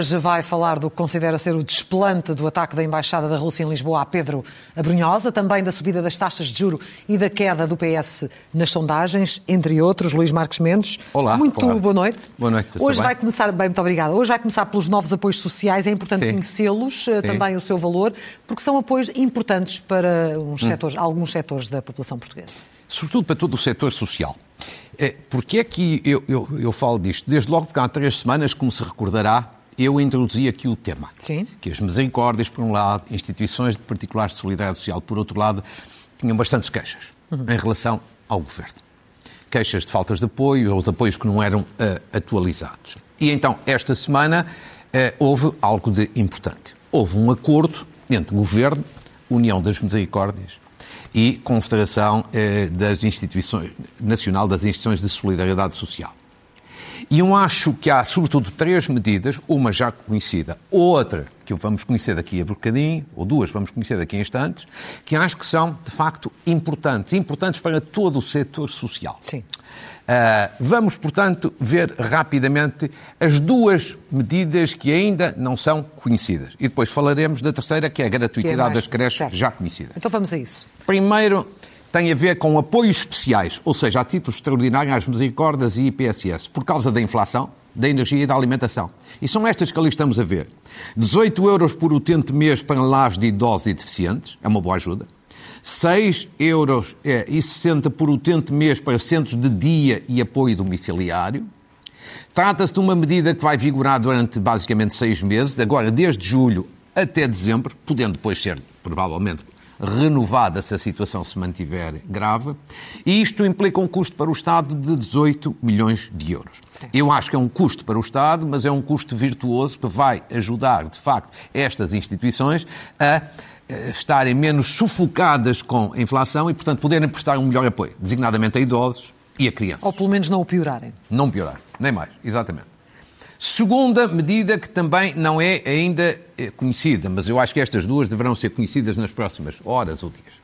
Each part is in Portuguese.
Hoje vai falar do que considera ser o desplante do ataque da Embaixada da Rússia em Lisboa a Pedro Abrunhosa, também da subida das taxas de juro e da queda do PS nas sondagens, entre outros. Luís Marcos Mendes. Olá. Muito olá. boa noite. Boa noite. Hoje bem? vai começar, bem, muito obrigada. Hoje vai começar pelos novos apoios sociais. É importante conhecê-los, eh, também o seu valor, porque são apoios importantes para Hum. uns setores, alguns setores da população portuguesa. Sobretudo para todo o setor social. É, Porque é que eu, eu, eu falo disto? Desde logo porque há três semanas, como se recordará, eu introduzi aqui o tema. Sim. Que as misericórdias, por um lado, instituições de particular solidariedade social, por outro lado, tinham bastantes queixas em relação ao governo. Queixas de faltas de apoio ou de apoios que não eram ah, atualizados. E então, esta semana, ah, houve algo de importante. Houve um acordo entre Governo, União das Misericórdias e Confederação eh, das Instituições Nacional das Instituições de Solidariedade Social. E eu acho que há, sobretudo, três medidas, uma já conhecida, outra que vamos conhecer daqui a bocadinho, ou duas vamos conhecer daqui a instantes, que acho que são, de facto, importantes. Importantes para todo o setor social. Sim. Ah, vamos, portanto, ver rapidamente as duas medidas que ainda não são conhecidas. E depois falaremos da terceira, que é a gratuitidade mais- das creches, certo. já conhecida. Então vamos a isso. Primeiro, tem a ver com apoios especiais, ou seja, a títulos extraordinários às misericórdias e IPSS, por causa da inflação, da energia e da alimentação. E são estas que ali estamos a ver. 18 euros por utente mês para lares de idosos e deficientes, é uma boa ajuda. 6 euros é, e 60 por utente mês para centros de dia e apoio domiciliário. Trata-se de uma medida que vai vigorar durante basicamente seis meses, agora desde julho até dezembro, podendo depois ser, provavelmente, renovada se a situação se mantiver grave. E isto implica um custo para o Estado de 18 milhões de euros. Sim. Eu acho que é um custo para o Estado, mas é um custo virtuoso que vai ajudar, de facto, estas instituições a eh, estarem menos sufocadas com a inflação e, portanto, poderem prestar um melhor apoio, designadamente a idosos e a crianças. Ou pelo menos não o piorarem. Não piorar, nem mais, exatamente. Segunda medida que também não é ainda eh, conhecida, mas eu acho que estas duas deverão ser conhecidas nas próximas horas ou dias,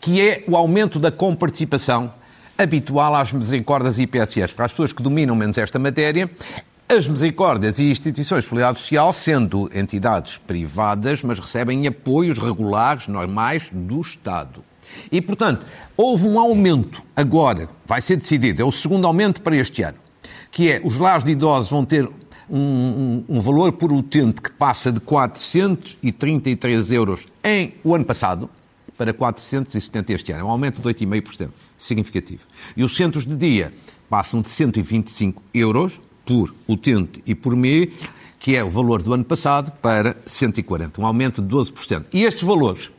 que é o aumento da comparticipação habitual às misericórdias e IPSS. Para as pessoas que dominam menos esta matéria, as misericórdias e instituições de solidariedade social, sendo entidades privadas, mas recebem apoios regulares, normais, do Estado. E, portanto, houve um aumento agora, vai ser decidido, é o segundo aumento para este ano, que é os lares de idosos vão ter um, um- um valor por utente que passa de 433 euros em o ano passado para 470 este ano. É um aumento de 8,5%, significativo. E os centros de dia passam de 125 euros por utente e por mês, que é o valor do ano passado, para 140, um aumento de 12%. E estes valores,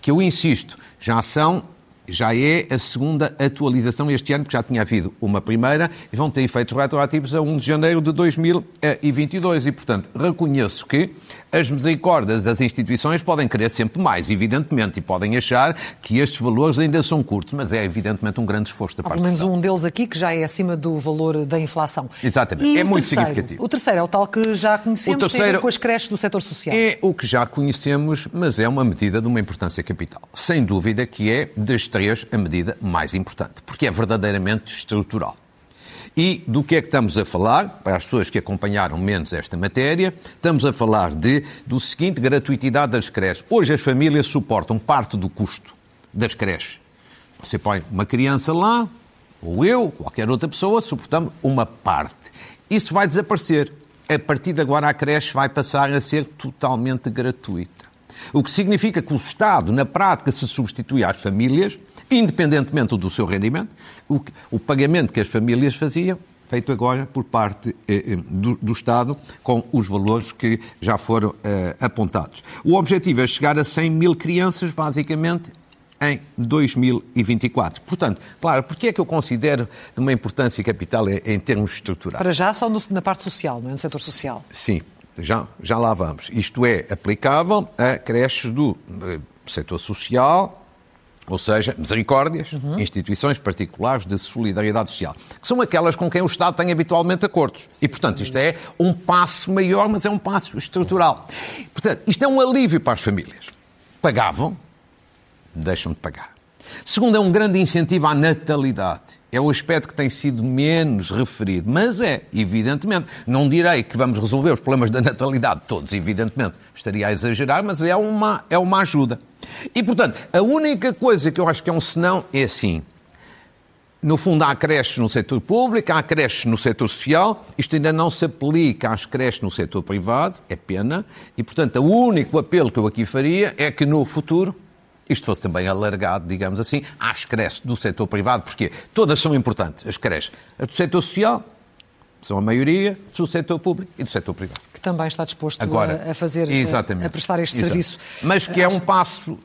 que eu insisto, já são já é a segunda atualização este ano, porque já tinha havido uma primeira, e vão ter efeitos retroativos a 1 de janeiro de 2022. E, portanto, reconheço que as misericórdias, as instituições podem querer sempre mais, evidentemente, e podem achar que estes valores ainda são curtos, mas é evidentemente um grande esforço da Há parte pelo menos um deles aqui que já é acima do valor da inflação. Exatamente. E É muito terceiro? significativo. O terceiro é o tal que já conhecemos, O terceiro com as creches do setor social. É o que já conhecemos, mas é uma medida de uma importância capital. Sem dúvida que é, das três, a medida mais importante, porque é verdadeiramente estrutural. E do que é que estamos a falar? Para as pessoas que acompanharam menos esta matéria, estamos a falar de, do seguinte, gratuitidade das creches. Hoje as famílias suportam parte do custo das creches. Você põe uma criança lá, ou eu, qualquer outra pessoa, suportamos uma parte. Isso vai desaparecer. A partir de agora a creche vai passar a ser totalmente gratuita. O que significa que o Estado, na prática, se substitui às famílias, independentemente do seu rendimento, o, o pagamento que as famílias faziam, feito agora por parte eh, eh, do, do Estado, com os valores que já foram eh, apontados. O objetivo é chegar a 100 mil crianças, basicamente, em 2024. Portanto, claro, porque é que eu considero de uma importância capital em, em termos estruturais? Para já só no- na parte social, não é? No setor social. Sim, já, já lá vamos. Isto é aplicável a creches do eh, setor social, ou seja, misericórdias, instituições particulares de solidariedade social, que são aquelas com quem o Estado tem habitualmente acordos. E, portanto, isto é um passo maior, mas é um passo estrutural. Portanto, isto é um alívio para as famílias. Pagavam, deixam de pagar. Segundo, é um grande incentivo à natalidade. É o aspecto que tem sido menos referido, mas é, evidentemente. Não direi que vamos resolver os problemas da natalidade todos, evidentemente. Estaria a exagerar, mas é uma, é uma ajuda. E, portanto, a única coisa que eu acho que é um senão é assim. No fundo, há creches no setor público, há creches no setor social. Isto ainda não se aplica às creches no setor privado, é pena. E, portanto, o único apelo que eu aqui faria é que no futuro isto fosse também alargado, digamos assim, às creches do setor privado, porque todas são importantes, as creches. As do setor social são a maioria, do setor público e do setor privado. Que também está disposto Agora, a, fazer, a, a prestar este Exato. serviço. Mas que é um passo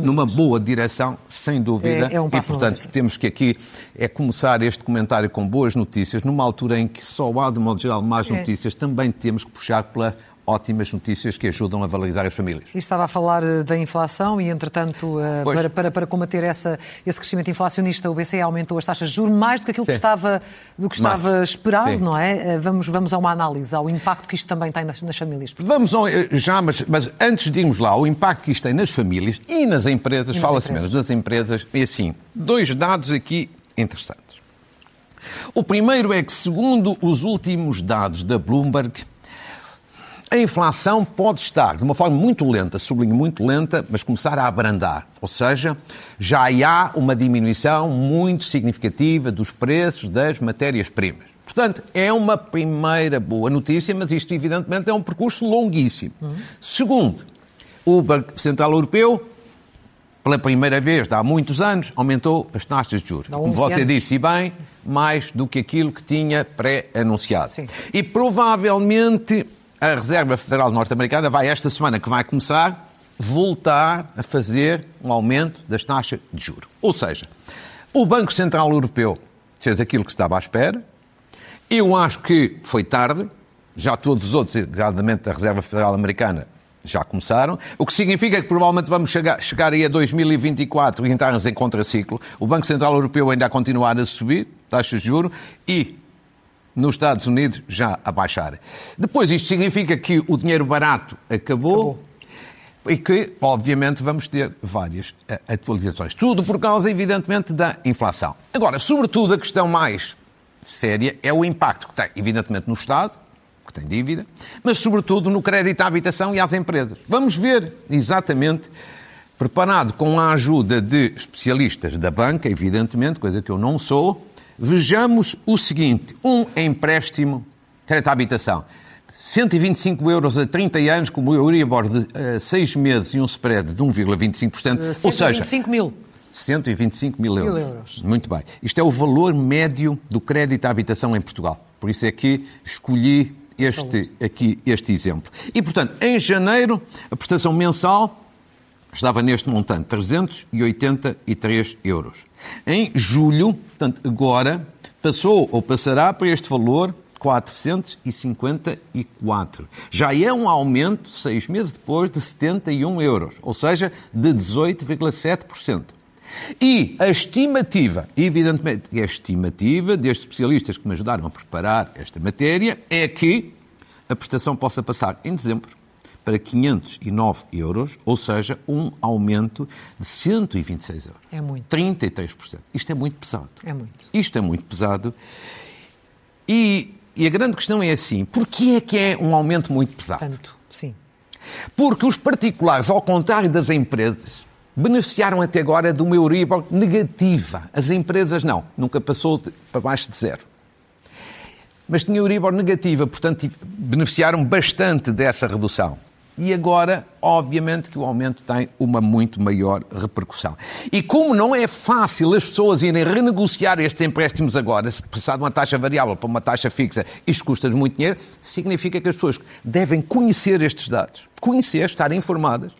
numa boa direção, sem dúvida. É, é um e, portanto, temos que aqui é começar este comentário com boas notícias, numa altura em que só há, de modo geral, más é. notícias, também temos que puxar pela ótimas notícias que ajudam a valorizar as famílias. E estava a falar eh, da inflação e, entretanto, eh, para, para, para, combater essa, esse crescimento inflacionista, o BCE aumentou as taxas de juros mais do que aquilo que estava, do que estava esperado, Sim. não é? Eh, vamos, vamos a uma análise, ao impacto que isto também tem nas, nas famílias. Vamos ao, já, mas, mas, antes de irmos lá, o impacto que isto tem nas famílias e nas empresas, fala-se menos das empresas, e assim, dois dados aqui interessantes. O primeiro é que, segundo os últimos dados da Bloomberg, a inflação pode estar de uma forma muito lenta, sublinho muito lenta, mas começar a abrandar. Ou seja, já há uma diminuição muito significativa dos preços das matérias-primas. Portanto, é uma primeira boa notícia, mas isto, evidentemente, é um percurso longuíssimo. Uhum. Segundo, o Banco Central Europeu, pela primeira vez há muitos anos, aumentou as taxas de juros. Como você anos. disse, bem, mais do que aquilo que tinha pré-anunciado. E provavelmente a Reserva Federal Norte-Americana vai, esta semana que vai começar, voltar a fazer um aumento das taxas de juro. Ou seja, o Banco Central Europeu fez aquilo que estava à espera. Eu acho que foi tarde. Já todos os outros, gradualmente a Reserva Federal Americana, já começaram, o que significa que provavelmente vamos chegar, chegar aí a 2024 e entrarmos em contraciclo. O Banco Central Europeu ainda a continuar a subir taxas de juros e nos Estados Unidos já a baixar. Depois, isto significa que o dinheiro barato acabou. acabou. E que, obviamente, vamos ter várias eh, atualizações. Tudo por causa, evidentemente, da inflação. Agora, sobretudo, a questão mais séria é o impacto que tem, evidentemente, no Estado, que tem dívida, mas, sobretudo, no crédito à habitação e às empresas. Vamos ver exatamente, preparado com a ajuda de especialistas da banca, evidentemente, coisa que eu não sou, Vejamos o seguinte: um empréstimo, crédito à habitação, 125 euros a 30 anos, com o Euribor de uh, eh, 6 meses e um spread de 1,25%. Uh, ou seja, mil. 125 mil euros. mil euros. Muito bem. Isto é o valor médio do crédito à habitação em Portugal. Por isso é que escolhi este, aqui, este exemplo. E, portanto, em janeiro, a prestação mensal estava neste montante, 383 euros. Em julho, portanto, agora, passou ou passará para este valor 454. Já é um aumento, seis meses depois, de 71 euros, ou seja, de 18,7%. E a estimativa, evidentemente, a estimativa destes especialistas que me ajudaram a preparar esta matéria é que a prestação possa passar em dezembro para 509 euros, ou seja, um aumento de 126 euros. É muito. 33%. Isto é muito pesado. É muito. Isto é muito pesado. E, e a grande questão é assim, porquê é que é um aumento muito pesado? Tanto, sim. Porque os particulares, ao contrário das empresas, beneficiaram até agora de uma Euribor negativa. As empresas não, nunca passou de, para baixo de zero mas tinha Euribor negativa, portanto beneficiaram bastante dessa redução. E agora, obviamente, que o aumento tem uma muito maior repercussão. E como não é fácil as pessoas irem renegociar estes empréstimos agora, se passar de uma taxa variável para uma taxa fixa, isto custa muito dinheiro, significa que as pessoas devem conhecer estes dados, conhecer, estar informadas,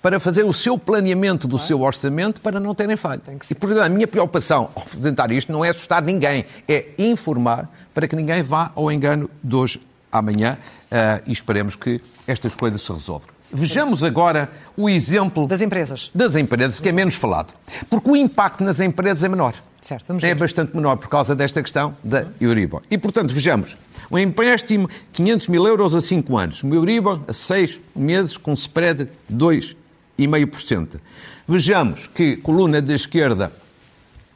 para fazer o seu planeamento do seu orçamento para não terem falha. E, portanto, a minha preocupação ao apresentar isto não é assustar ninguém, é informar para que ninguém vá ao engano hoje amanhã uh, e esperemos que estas coisas se resolvam. Vejamos agora o exemplo das empresas. Das empresas, que é menos falado. Porque o impacto nas empresas é menor. Certo, é ver. bastante menor por causa desta questão da Euribor. E, portanto, vejamos. Um empréstimo, 500 mil euros a 5 anos. Um Euribor a 6 meses com spread de 2,5%. Vejamos que, coluna da esquerda,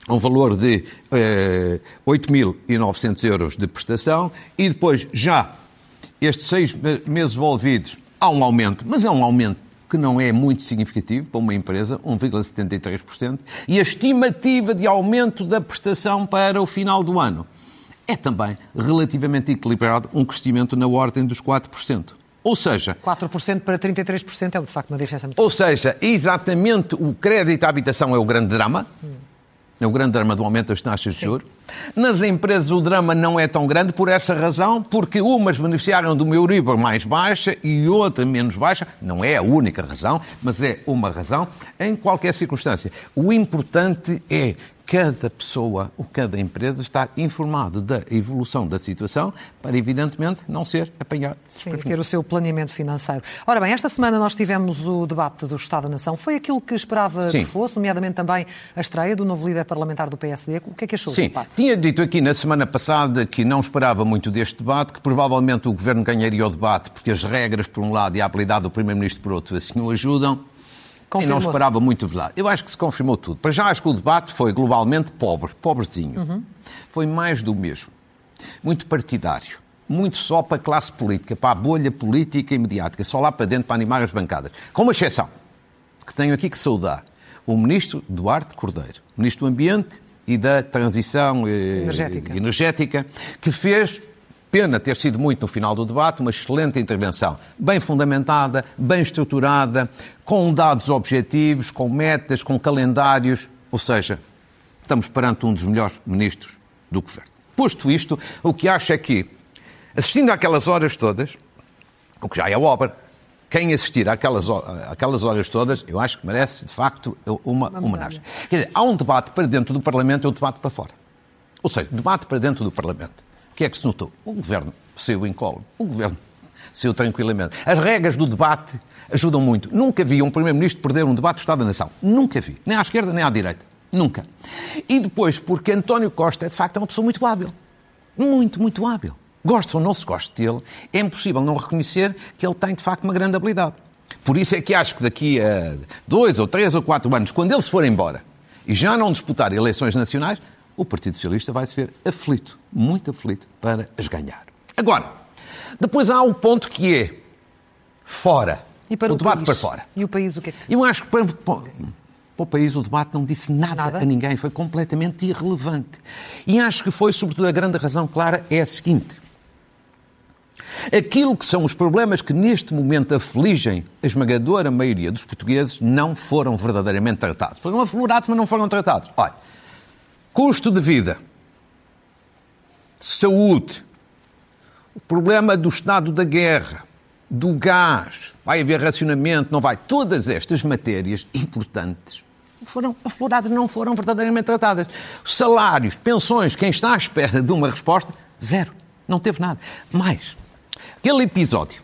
um valor de eh, 8.900 euros de prestação e depois já estes seis meses envolvidos há um aumento, mas é um aumento que não é muito significativo para uma empresa, 1,73%, e a estimativa de aumento da prestação para o final do ano é também relativamente equilibrado, um crescimento na ordem dos 4%. Ou seja... 4% para 33% é de facto uma diferença muito Ou seja, exatamente o crédito à habitação é o grande drama, hum. É o grande drama do aumento das taxas Sim. de juros. Nas empresas o drama não é tão grande por essa razão, porque umas beneficiaram de uma Euribor mais baixa e outra menos baixa. Não é a única razão, mas é uma razão em qualquer circunstância. O importante é cada pessoa ou cada empresa estar informado da evolução da situação para, evidentemente, não ser apanhado. Sim, ter o seu planeamento financeiro. Ora bem, esta semana nós tivemos o debate do Estado da Nação. Foi aquilo que esperava Sim. que fosse, nomeadamente também a estreia do novo líder parlamentar do PSD. O que é que achou Sim. do debate? Tinha dito aqui na semana passada que não esperava muito deste debate, que provavelmente o Governo ganharia o debate, porque as regras, por um lado, e a habilidade do Primeiro-Ministro, por outro, assim o ajudam. E não esperava muito verdade. Eu acho que se confirmou tudo. Para já acho que o debate foi globalmente pobre, pobrezinho. Uhum. Foi mais do mesmo. Muito partidário. Muito só para a classe política, para a bolha política e mediática, só lá para dentro para animar as bancadas. Com uma exceção, que tenho aqui que saudar. O ministro Duarte Cordeiro, ministro do Ambiente e da Transição eh, energética, energética que fez pena ter sido muito no final do debate, uma excelente intervenção, bem fundamentada, bem estruturada, com dados objetivos, com metas, com calendários, ou seja, estamos perante um dos melhores ministros do governo. Posto isto, o que acho é que, assistindo àquelas horas todas, o que já é obra, quem assistir àquelas, àquelas horas todas, eu acho que merece, de facto, uma, uma homenagem. Quer dizer, há um debate para dentro do Parlamento e um debate para fora. Ou seja, debate para dentro do Parlamento que é que se notou? O governo saiu incólume. O governo saiu tranquilamente. As regras do debate ajudam muito. Nunca vi um Primeiro-Ministro perder um debate do Estado da Nação. Nunca vi. Nem à esquerda, nem à direita. Nunca. E depois, porque António Costa é, de facto, uma pessoa muito hábil. Muito, muito hábil. Gosto ou não se goste dele, é impossível não reconhecer que ele tem, de facto, uma grande habilidade. Por isso é que acho que daqui a dois ou três ou quatro anos, quando ele se for embora e já não disputar eleições nacionais, o Partido Socialista vai se ver aflito, muito aflito, para as ganhar. Agora, depois há um ponto que é fora. E para o, o debate país? para fora. E o país o que é que... Eu acho que para, para, o país o debate não disse nada, nada, a ninguém, foi completamente irrelevante. E acho que foi, sobretudo, a grande razão clara é a seguinte. Aquilo que são os problemas que neste momento afligem a esmagadora maioria dos portugueses não foram verdadeiramente tratados. Foram aflorados, mas não foram tratados. Olha, Custo de vida, saúde, o problema do estado da guerra, do gás, vai haver racionamento, não vai. Todas estas matérias importantes foram afloradas, não foram verdadeiramente tratadas. Salários, pensões, quem está à espera de uma resposta, zero. Não teve nada. Mais, aquele episódio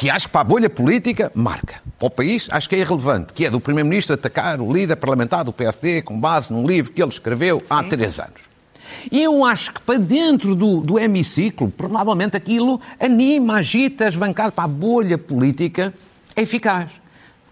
que acho que para a bolha política marca. Para o país, acho que é irrelevante, que é do Primeiro-Ministro atacar o líder parlamentar do PSD com base num livro que ele escreveu Sim. há três anos. E eu acho que para dentro do, do hemiciclo, provavelmente aquilo anima, agita as bancadas para a bolha política é eficaz.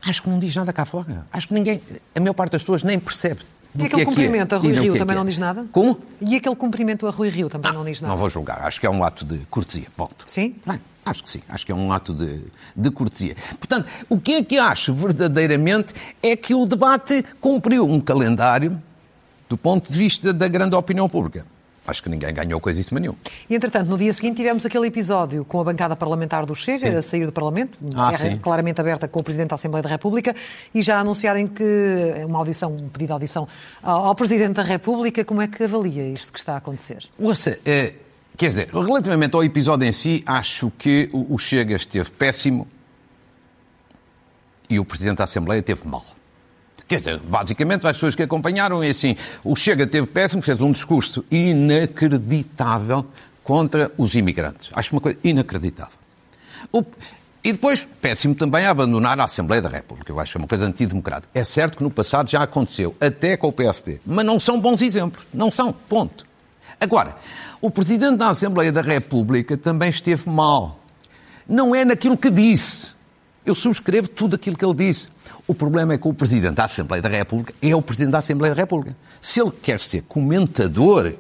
Acho que não diz nada cá fora. Acho que ninguém, a maior parte das pessoas nem percebe. E aquele é cumprimento é. a Rui Rio é também é. não diz nada? Como? E aquele cumprimento a Rui Rio também ah, não diz nada? Não vou julgar. Acho que é um ato de cortesia. Ponto. Sim? Bem, Acho que sim, acho que é um ato de, de cortesia. Portanto, o que é que acho verdadeiramente é que o debate cumpriu um calendário do ponto de vista da grande opinião pública. Acho que ninguém ganhou coisíssima nenhuma. E, entretanto, no dia seguinte tivemos aquele episódio com a bancada parlamentar do Chega sim. a sair do Parlamento, ah, claramente aberta com o Presidente da Assembleia da República, e já anunciarem que uma audição, um pedido de audição ao Presidente da República. Como é que avalia isto que está a acontecer? Ouça, é Quer dizer, relativamente ao episódio em si, acho que o Chega esteve péssimo e o Presidente da Assembleia esteve mal. Quer dizer, basicamente, as pessoas que acompanharam é assim: o Chega esteve péssimo, fez um discurso inacreditável contra os imigrantes. Acho uma coisa inacreditável. O... E depois, péssimo também a abandonar a Assembleia da República. Eu acho uma coisa antidemocrática. É certo que no passado já aconteceu, até com o PSD. Mas não são bons exemplos. Não são. Ponto. Agora, o Presidente da Assembleia da República também esteve mal. Não é naquilo que disse. Eu subscrevo tudo aquilo que ele disse. O problema é que o Presidente da Assembleia da República é o Presidente da Assembleia da República. Se ele quer ser comentador,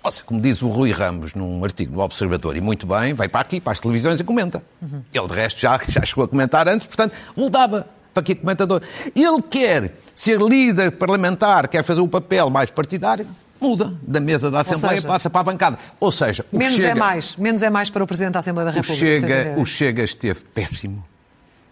ou seja, como diz o Rui Ramos num artigo do Observador, e muito bem, vai para aqui, para as televisões e comenta. Uhum. Ele, de resto, já, já chegou a comentar antes, portanto, voltava para aqui comentador. Ele quer ser líder parlamentar, quer fazer um papel mais partidário, muda da mesa da Assembleia e passa para a bancada. Ou seja, o menos Chega, é mais, menos é mais para o Presidente da Assembleia da República. O Chega, o Chega esteve péssimo.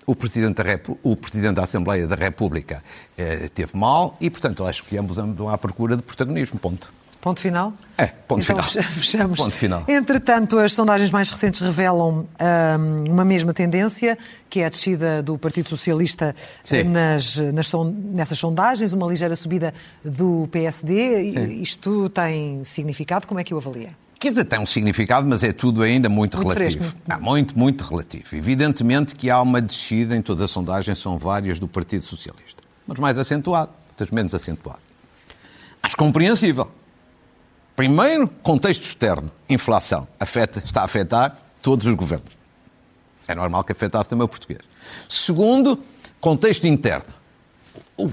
O Presidente da, Repu o Presidente da Assembleia da República eh, teve mal e, portanto, acho que ambos andam à procura de protagonismo. Ponto. Ponto final? É, ponto então, final. Fechamos. Ponto final. Entretanto, as sondagens mais recentes revelam um, uma mesma tendência, que é a descida do Partido Socialista nas, nas, nessas sondagens, uma ligeira subida do PSD. Sim. Isto tem significado? Como é que o avalia? Quer dizer, tem um significado, mas é tudo ainda muito, muito relativo. Fresco. Ah, muito, muito relativo. Evidentemente que há uma descida em todas as sondagens, são várias do Partido Socialista. Mas mais acentuado, outras menos acentuado. Acho compreensível. Primeiro, contexto externo, inflação, afeta, está a afetar todos os governos. É normal que afetasse também o português. Segundo, contexto interno.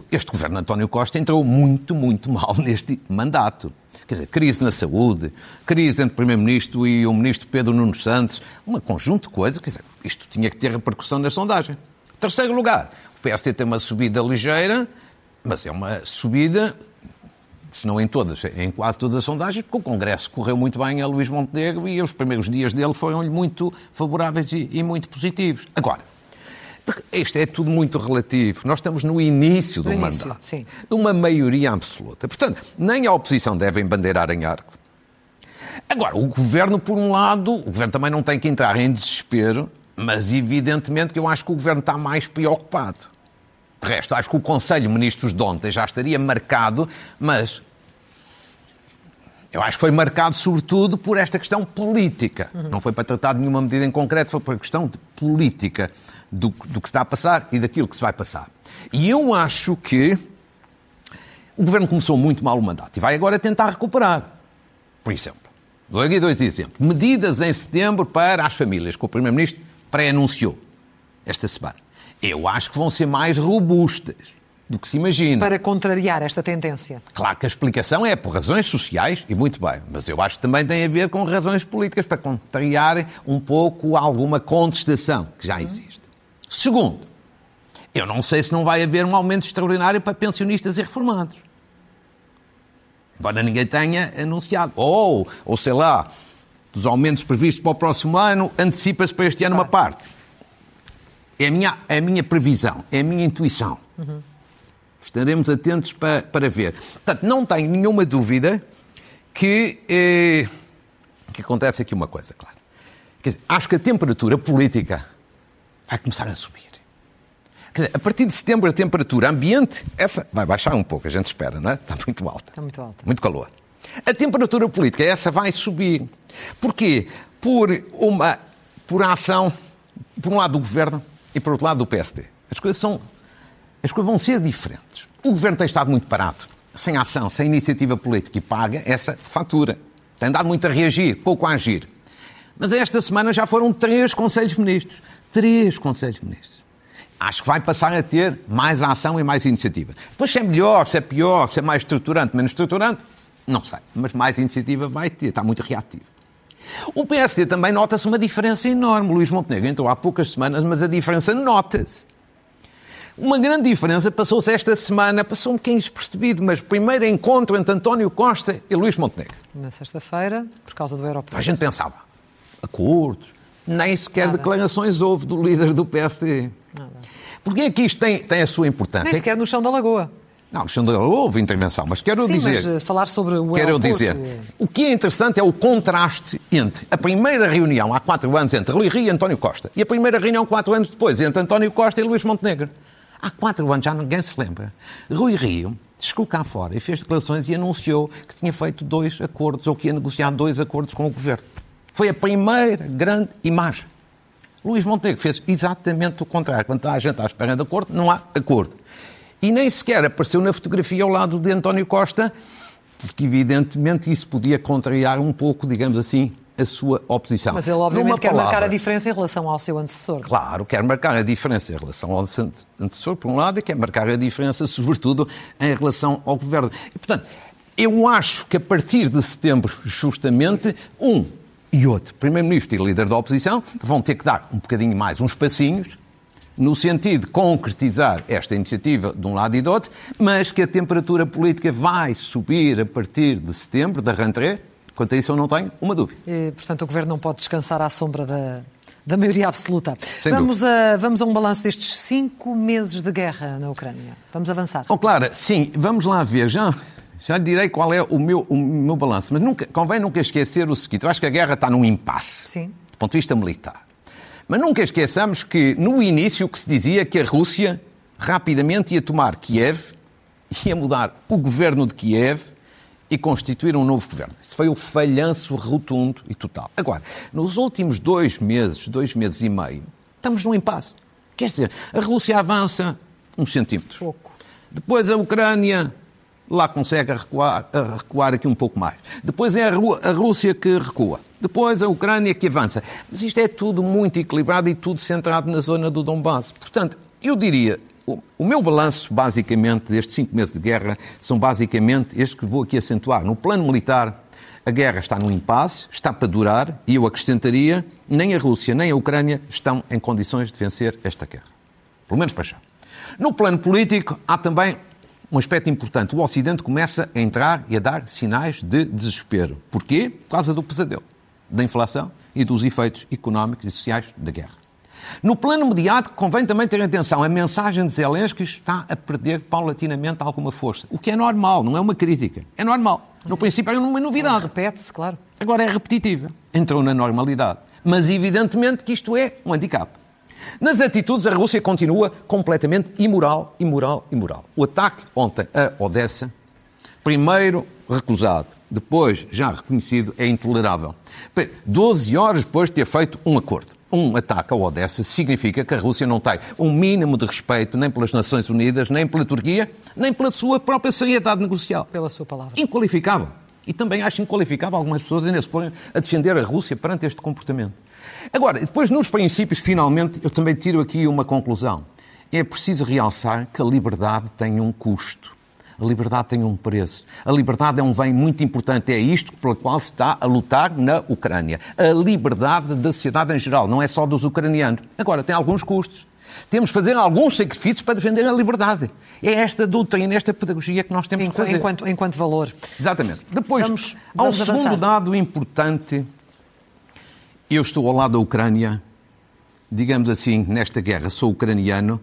Este governo de António Costa entrou muito, muito mal neste mandato. Quer dizer, crise na saúde, crise entre o Primeiro-Ministro e o Ministro Pedro Nuno Santos, um conjunto de coisas. Quer dizer, isto tinha que ter repercussão na sondagem. Terceiro lugar, o PSD tem uma subida ligeira, mas é uma subida se não em todas, em quase todas as sondagens, porque o Congresso correu muito bem a Luís Montenegro e os primeiros dias dele foram-lhe muito favoráveis e, e, muito positivos. Agora, isto é tudo muito relativo. Nós estamos no início do no mandato, início, sim. de uma maioria absoluta. Portanto, nem a oposição deve embandeirar em arco. Agora, o governo, por um lado, o governo também não tem que entrar em desespero, mas evidentemente que eu acho que o governo está mais preocupado. De resto, acho que o Conselho de Ministros de ontem já estaria marcado, mas eu acho que foi marcado sobretudo por esta questão política. Uhum. Não foi para tratar de nenhuma medida em concreto, foi por a questão de política do, do que está a passar e daquilo que se vai passar. E eu acho que o governo começou muito mal o mandato e vai agora tentar recuperar. Por exemplo, dou aqui dois exemplos. Medidas em setembro para as famílias, que o Primeiro-Ministro pré-anunciou esta semana. Eu acho que vão ser mais robustas do que se imagina. Para contrariar esta tendência. Claro que a explicação é por razões sociais, e muito bem, mas eu acho que também tem a ver com razões políticas, para contrariar um pouco alguma contestação que já existe. Segundo, eu não sei se não vai haver um aumento extraordinário para pensionistas e reformados. Embora ninguém tenha anunciado. Ou, ou sei lá, dos aumentos previstos para o próximo ano, antecipa-se para este ano uma parte. É a minha, é a minha previsão, é a minha intuição. Uhum. Estaremos atentos para, para ver. Portanto, não tenho nenhuma dúvida que, eh, que acontece aqui uma coisa, claro. Quer dizer, acho que a temperatura política vai começar a subir. Quer dizer, a partir de setembro a temperatura ambiente, essa vai baixar um pouco, a gente espera, não é? Está muito alta. Está muito alta. Muito calor. A temperatura política, essa vai subir. Porquê? Por uma por a ação, por um lado do governo e por outro lado do PSD. As coisas são as coisas vão ser diferentes. O governo tem estado muito parado, sem ação, sem iniciativa política e paga essa fatura. Tem dado muito a reagir, pouco a agir. Mas esta semana já foram três Conselhos Ministros. Três Conselhos Ministros. Acho que vai passar a ter mais ação e mais iniciativa. Depois, se é melhor, se é pior, se é mais estruturante, menos estruturante, não sei. Mas mais iniciativa vai ter, está muito reativo. O PSD também nota-se uma diferença enorme. Luís Montenegro entrou há poucas semanas, mas a diferença nota-se. Uma grande diferença passou-se esta semana, passou um bocadinho despercebido, mas primeiro encontro entre António Costa e Luís Montenegro. Na sexta-feira, por causa do aeroporto. A gente pensava, acordos, nem sequer Nada. declarações houve do líder do PSD. Nada. Porque é que isto tem, tem a sua importância? Nem sequer no chão da Lagoa. Não, no chão da Lagoa houve intervenção, mas quero Sim, dizer... mas eh, falar sobre o Quero dizer, o que é interessante é o contraste entre a primeira reunião há quatro anos entre Rui Rio e António Costa e a primeira reunião quatro anos depois entre António Costa e Luís Montenegro. Há quatro anos, já ninguém se lembra. Rui Rio chegou cá fora e fez declarações e anunciou que tinha feito dois acordos, ou que ia negociar dois acordos com o governo. Foi a primeira grande imagem. Luís Montenegro fez exatamente o contrário. Quando a gente à espera de acordo, não há acordo. E nem sequer apareceu na fotografia ao lado de António Costa, porque evidentemente isso podia contrariar um pouco, digamos assim, a sua oposição. Mas ele, obviamente, Numa quer palavra, marcar a diferença em relação ao seu antecessor. Claro, quer marcar a diferença em relação ao antecessor, por um lado, e quer marcar a diferença, sobretudo, em relação ao governo. E, portanto, eu acho que a partir de setembro, justamente, um e outro, Primeiro-Ministro e líder da oposição, vão ter que dar um bocadinho mais, uns passinhos, no sentido de concretizar esta iniciativa de um lado e do outro, mas que a temperatura política vai subir a partir de setembro, da rentrée, quanto a isso eu não tenho uma dúvida. E, portanto, o Governo não pode descansar à sombra da, da maioria absoluta. vamos a, vamos a um balanço destes cinco meses de guerra na Ucrânia. Vamos avançar. Oh, Clara, sim, vamos lá ver. Já, já direi qual é o meu, o meu balanço, mas nunca, convém nunca esquecer o seguinte: eu acho que a guerra está num impasse, sim. do ponto de vista militar. Mas nunca esqueçamos que, no início, que se dizia que a Rússia rapidamente ia tomar Kiev, ia mudar o governo de Kiev e constituir um novo governo. Isso foi o falhanço rotundo e total. Agora, nos últimos dois meses, dois meses e meio, estamos num impasse. Quer dizer, a Rússia avança uns centímetros. Pouco. Depois a Ucrânia lá consegue recuar, recuar aqui um pouco mais. Depois é a Rússia que recua. Depois a Ucrânia que avança. Mas isto é tudo muito equilibrado e tudo centrado na zona do Donbass. Portanto, eu diria, o meu balanço, basicamente, destes cinco meses de guerra, são basicamente estes que vou aqui acentuar. No plano militar, a guerra está no impasse, está para durar, e eu acrescentaria, nem a Rússia nem a Ucrânia estão em condições de vencer esta guerra. Pelo menos para já. No plano político, há também um aspecto importante. O Ocidente começa a entrar e a dar sinais de desespero. Porquê? Por causa do pesadelo, da inflação e dos efeitos económicos e sociais da guerra. No plano mediático, convém também ter atenção. A mensagem de Zelensky está a perder paulatinamente alguma força. O que é normal, não é uma crítica. É normal. No princípio era uma novidade. Repete-se, claro. Agora é repetitiva. Entrou na normalidade. Mas evidentemente que isto é um handicap. Nas atitudes, a Rússia continua completamente imoral, imoral, imoral. O ataque ontem a Odessa, primeiro recusado, depois já reconhecido, é intolerável. Doze horas depois de ter feito um acordo. Um ataque a Odessa significa que a Rússia não tem um mínimo de respeito nem pelas Nações Unidas, nem pela Turquia, nem pela sua própria seriedade negocial. Pela sua palavra. Inqualificável. E também acho inqualificável algumas pessoas ainda se porem a defender a Rússia perante este comportamento. Agora, depois nos princípios, finalmente, eu também tiro aqui uma conclusão. É preciso realçar que a liberdade tem um custo. A liberdade tem um preço. A liberdade é um bem muito importante. É isto pelo qual se está a lutar na Ucrânia. A liberdade da sociedade em geral, não é só dos ucranianos. Agora, tem alguns custos. Temos de fazer alguns sacrifícios para defender a liberdade. É esta doutrina, esta pedagogia que nós temos enquanto, que fazer. Enquanto, enquanto valor. Exatamente. Depois, vamos, vamos há um avançar. segundo dado importante eu estou ao lado da Ucrânia, digamos assim, nesta guerra, sou ucraniano,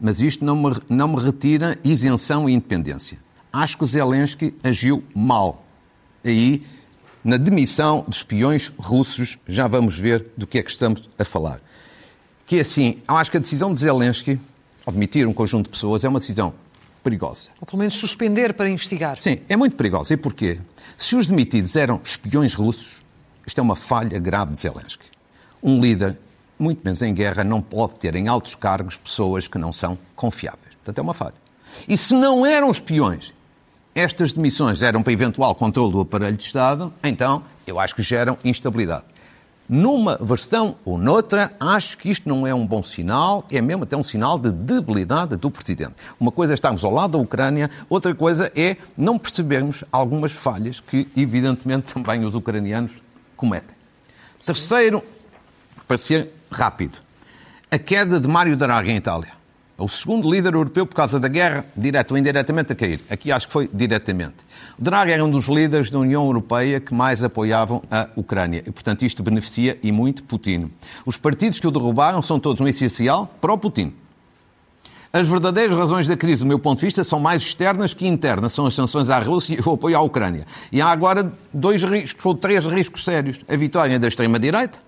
mas isto não me, não me retira isenção e independência. Acho que o Zelensky agiu mal. Aí, na demissão de espiões russos, já vamos ver do que é que estamos a falar. Que é assim, eu acho que a decisão de Zelensky, ao demitir um conjunto de pessoas, é uma decisão perigosa. Ou pelo menos suspender para investigar. Sim, é muito perigosa. E porquê? Se os demitidos eram espiões russos, isto é uma falha grave de Zelensky. Um líder, muito menos em guerra, não pode ter em altos cargos pessoas que não são confiáveis. Portanto, é uma falha. E se não eram espiões, estas demissões eram para eventual controle do aparelho de Estado, então eu acho que geram instabilidade. Numa versão ou noutra, acho que isto não é um bom sinal, é mesmo até um sinal de debilidade do Presidente. Uma coisa é estarmos ao lado da Ucrânia, outra coisa é não percebermos algumas falhas que, evidentemente, também os ucranianos cometem. Terceiro, para ser rápido, a queda de Mário Draghi em Itália. É o segundo líder europeu por causa da guerra, direto ou indiretamente, a cair. Aqui acho que foi diretamente. Draghi era um dos líderes da União Europeia que mais apoiavam a Ucrânia. E, portanto, isto beneficia e muito Putin. Os partidos que o derrubaram são todos um essencial para o Putin. As verdadeiras razões da crise, do meu ponto de vista, são mais externas que internas. São as sanções à Rússia e o apoio à Ucrânia. E há agora dois riscos, ou três riscos sérios. A vitória da extrema-direita,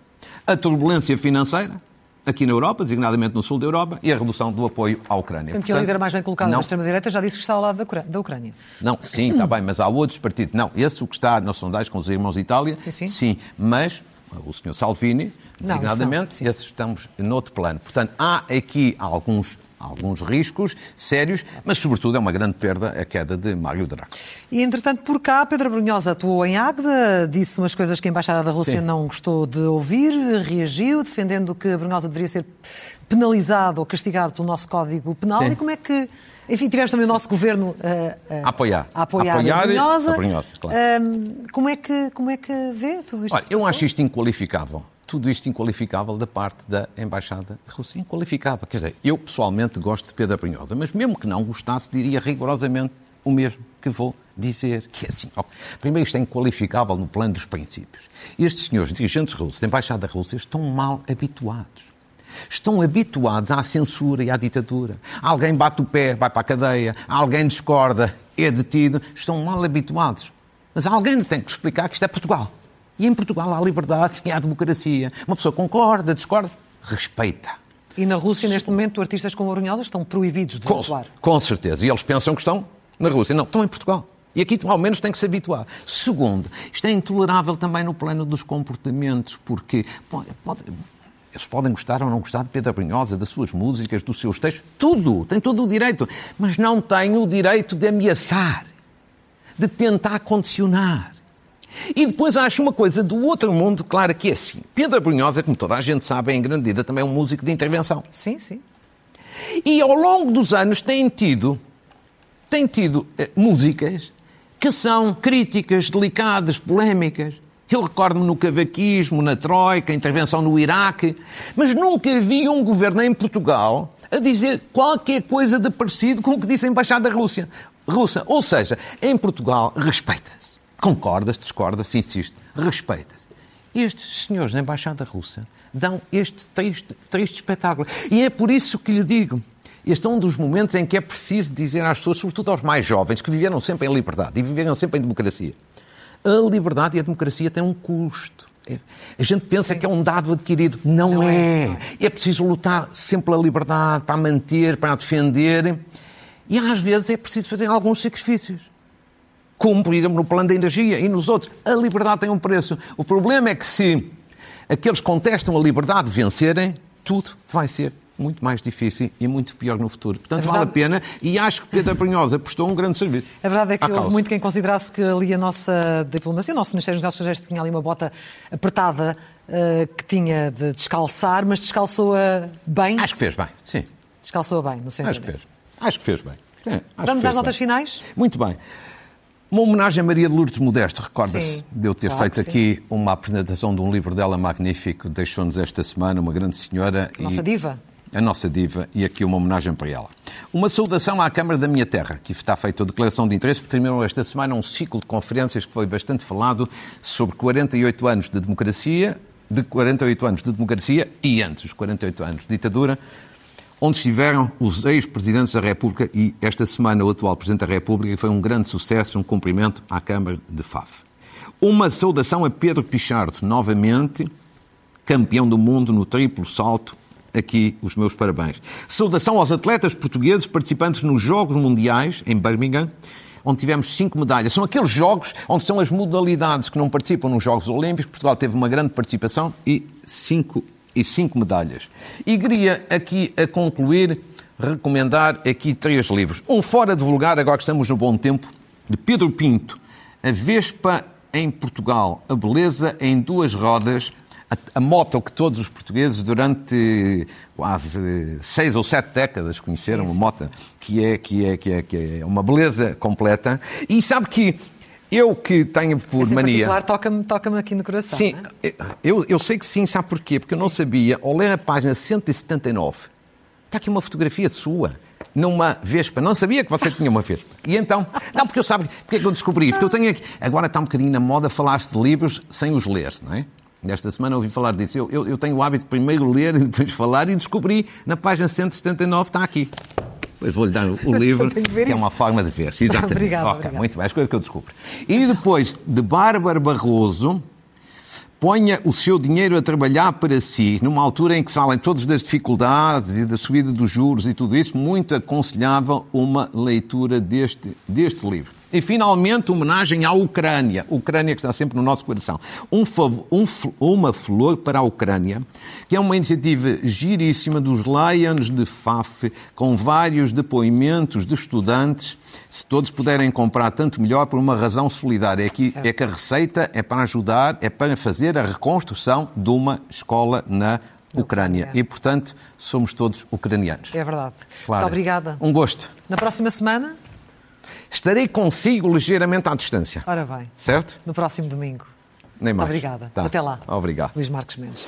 a turbulência financeira, aqui na Europa, designadamente no sul da Europa, e a redução do apoio à Ucrânia. Sendo que o líder mais bem colocado não, extrema-direita já disse que está ao lado da Ucrânia. Não, sim, está bem, mas há outros partidos. Não, esse o que está nas sondagens com os irmãos de Itália, sim, sim. sim mas o Sr. Salvini, designadamente, não, esses estamos noutro plano. Portanto, há aqui alguns alguns riscos sérios, mas sobretudo é uma grande perda a queda de Mário Draghi. E entretanto, por cá, Pedro Brunhosa atuou em Águeda, disse umas coisas que a Embaixada da Rússia Sim. não gostou de ouvir, reagiu, defendendo que Brunhosa deveria ser penalizado ou castigado pelo nosso Código Penal. Sim. E como é que. Enfim, tivemos também o nosso governo uh, uh, a apoiar, a apoiar, apoiar a Brunhosa. A Brunhosa claro. uh, como, é que, como é que vê tudo isto? Olha, eu acho isto inqualificável tudo isto inqualificável da parte da Embaixada Russa. Inqualificável. Quer dizer, eu pessoalmente gosto de Pedro Brunhosa, mas mesmo que não gostasse, diria rigorosamente o mesmo que vou dizer, que é assim. primeiro, isto é inqualificável no plano dos princípios. Estes senhores dirigentes russos da Embaixada Russa estão mal habituados. Estão habituados à censura e à ditadura. Alguém bate o pé, vai para a cadeia. Alguém discorda, é detido. Estão mal habituados. Mas alguém tem que explicar que isto é Portugal. E em Portugal há liberdade e há democracia. Uma pessoa concorda, discorda, respeita. E na Rússia, neste momento, artistas como Orunhosa estão proibidos de com, atuar. Com certeza. E eles pensam que estão na Rússia. Não, estão em Portugal. E aqui, ao menos, tem que se habituar. Segundo, isto é intolerável também no plano dos comportamentos, porque pode, eles podem gostar ou não gostar de Pedro Brunhosa, das suas músicas, dos seus textos, tudo, tem todo o direito, mas não tem o direito de ameaçar, de tentar condicionar. E depois acho uma coisa do outro mundo, claro que é assim. Pedro Brunhosa, como toda a gente sabe, é em grande medida também um músico de intervenção. Sim, sim. E ao longo dos anos tem tido, tem tido eh, músicas que são críticas, delicadas, polémicas. Eu recordo-me no cavaquismo, na Troika, a intervenção no Iraque, mas nunca vi um governo em Portugal a dizer qualquer coisa de parecido com o que disse a Embaixada Rússia. Russa. Ou seja, em Portugal respeita-se. Concordas, discordas, insiste, respeitas. Estes senhores na Embaixada Russa dão este triste, triste espetáculo. E é por isso que lhe digo, este é um dos momentos em que é preciso dizer às pessoas, sobretudo aos mais jovens, que viveram sempre em liberdade e viveram sempre em democracia. A liberdade e a democracia têm um custo. É, a gente pensa que é um dado adquirido. Não, não é. é. É preciso lutar sempre pela liberdade, para a manter, para a defender. E às vezes é preciso fazer alguns sacrifícios como, por exemplo, no plano da energia e nos outros. A liberdade tem um preço. O problema é que se aqueles que contestam a liberdade vencerem, tudo vai ser muito mais difícil e muito pior no futuro. Portanto, verdade... vale a pena e acho que Pedro Brunhosa prestou um grande serviço. A verdade é que houve causa. muito quem considerasse que ali a nossa diplomacia, o nosso Ministério dos Negócios Estrangeiros tinha ali uma bota apertada uh, que tinha de descalçar, mas descalçou-a bem. Acho que fez bem, sim. Descalçou-a bem, no seu Acho que fez. Acho que fez bem. É, Vamos às notas bem. finais? Muito bem. Uma homenagem a Maria de Lourdes Modesto, recorda-se de eu ter claro feito aqui uma apresentação de um livro dela magnífico, deixou-nos esta semana, uma grande senhora. A nossa e... diva. A nossa diva, e aqui uma homenagem para ela. Uma saudação à Câmara da Minha Terra, que está feita a declaração de interesse, porque terminou esta semana um ciclo de conferências que foi bastante falado sobre 48 anos de democracia, de 48 anos de democracia e antes os 48 anos de ditadura, onde estiveram os ex-presidentes da República e esta semana o atual Presidente da República, e foi um grande sucesso, um cumprimento à Câmara de Faf. Uma saudação a Pedro Pichardo, novamente campeão do mundo no triplo salto. Aqui os meus parabéns. Saudação aos atletas portugueses participantes nos Jogos Mundiais em Birmingham, onde tivemos cinco medalhas. São aqueles jogos onde estão as modalidades que não participam nos Jogos Olímpicos. Portugal teve uma grande participação e cinco e cinco medalhas. E queria aqui a concluir recomendar aqui três livros. Um fora de vulgar, agora que estamos no bom tempo, de Pedro Pinto, A Vespa em Portugal, a beleza em duas rodas, a, a moto que todos os portugueses durante quase seis ou sete décadas conheceram, sim, sim. uma moto que é, que, é, que, é, que é uma beleza completa. E sabe que eu que tenho por Esse mania. Claro, toca-me toca aqui no coração. Sim, é? eu, eu sei que sim, sabe porquê? Porque eu não sabia, ao ler a página 179, está aqui uma fotografia sua numa Vespa. Não sabia que você tinha uma Vespa. E então, não, porque eu sabe, porque é que eu descobri? Porque eu tenho aqui, agora está um bocadinho na moda falar-se de livros sem os ler, não é? Nesta semana ouvi falar disso. Eu, eu, eu tenho o hábito de primeiro ler e depois falar e descobri na página 179, está aqui. Depois vou-lhe dar o livro, que, que é uma forma de ver. Exatamente. obrigado, okay, Muito bem, as coisas que eu descubro. E depois, de Bárbara Barroso, ponha o seu dinheiro a trabalhar para si, numa altura em que se falam todos das dificuldades e da subida dos juros e tudo isso, muito aconselhável uma leitura deste, deste livro. E, finalmente, homenagem à Ucrânia. Ucrânia que está sempre no nosso coração. Um, um, uma flor para a Ucrânia, que é uma iniciativa giríssima dos Lions de Faf, com vários depoimentos de estudantes. Se todos puderem comprar, tanto melhor, por uma razão solidária. É que, é que a receita é para ajudar, é para fazer a reconstrução de uma escola na Ucrânia. E, portanto, somos todos ucranianos. É verdade. Claro. Muito obrigada. Um gosto. Na próxima semana? Estarei consigo ligeiramente à distância. Ora bem. Certo? No próximo domingo. Nem mais. Obrigada. Tá. Até lá. Obrigado. Luís Marcos Mendes.